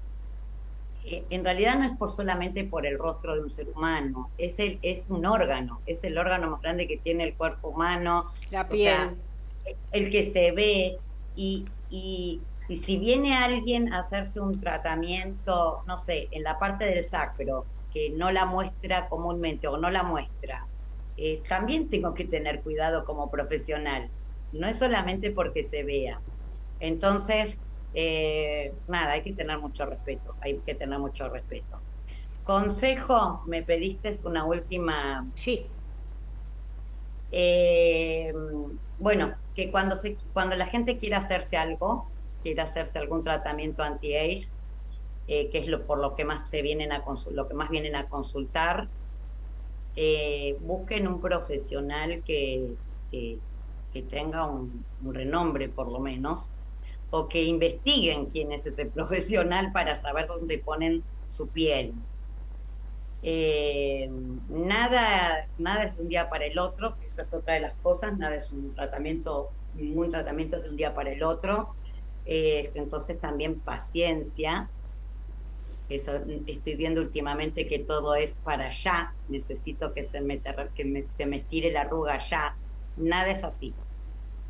[SPEAKER 10] eh, en realidad no es por solamente por el rostro de un ser humano, es, el, es un órgano, es el órgano más grande que tiene el cuerpo humano.
[SPEAKER 2] La piel.
[SPEAKER 10] el que se ve y, y, y si viene alguien a hacerse un tratamiento, no sé, en la parte del sacro, que no la muestra comúnmente o no la muestra, eh, también tengo que tener cuidado como profesional. No es solamente porque se vea. Entonces, eh, nada, hay que tener mucho respeto, hay que tener mucho respeto. Consejo, me pediste una última.
[SPEAKER 2] Sí.
[SPEAKER 10] Eh, bueno, que cuando, se, cuando la gente quiera hacerse algo, quiera hacerse algún tratamiento anti-age, que es lo, por lo que más te vienen a lo que más vienen a consultar, eh, busquen un profesional que, que, tenga un, renombre por lo menos, o que investiguen quién es ese profesional para saber dónde ponen su piel. Eh, nada, nada es de un día para el otro, esa es otra de las cosas, nada es un tratamiento, ningún tratamiento es de un día para el otro. Eh, entonces también paciencia, estoy viendo últimamente que todo es para allá, necesito que se me, que me estire la arruga ya, nada es así.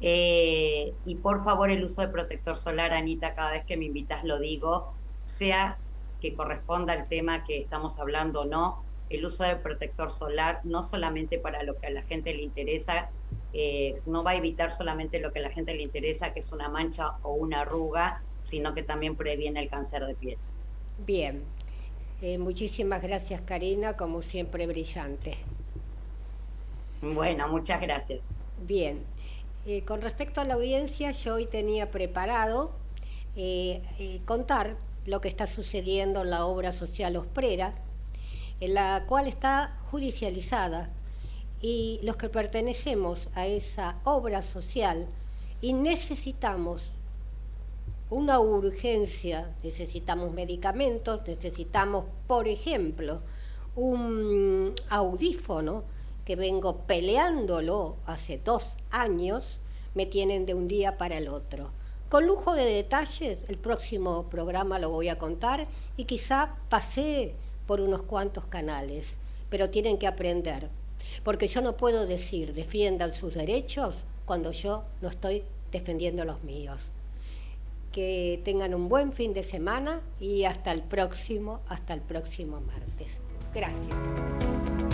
[SPEAKER 10] Eh, y por favor el uso de protector solar, Anita, cada vez que me invitas lo digo, sea que corresponda al tema que estamos hablando o no, el uso de protector solar no solamente para lo que a la gente le interesa, eh, no va a evitar solamente lo que a la gente le interesa, que es una mancha o una arruga, sino que también previene el cáncer de piel.
[SPEAKER 2] Bien, eh, muchísimas gracias Karina, como siempre brillante.
[SPEAKER 10] Bueno, muchas gracias.
[SPEAKER 2] Bien, eh, con respecto a la audiencia, yo hoy tenía preparado contar lo que está sucediendo en la obra social Osprera, en la cual está judicializada y los que pertenecemos a esa obra social y necesitamos una urgencia, necesitamos medicamentos, necesitamos, por ejemplo, un audífono que vengo peleándolo hace dos años, me tienen de un día para el otro. Con lujo de detalles, el próximo programa lo voy a contar y quizá pasé por unos cuantos canales, pero tienen que aprender, porque yo no puedo decir defiendan sus derechos cuando yo no estoy defendiendo los míos que tengan un buen fin de semana y hasta el próximo, hasta el próximo martes. Gracias.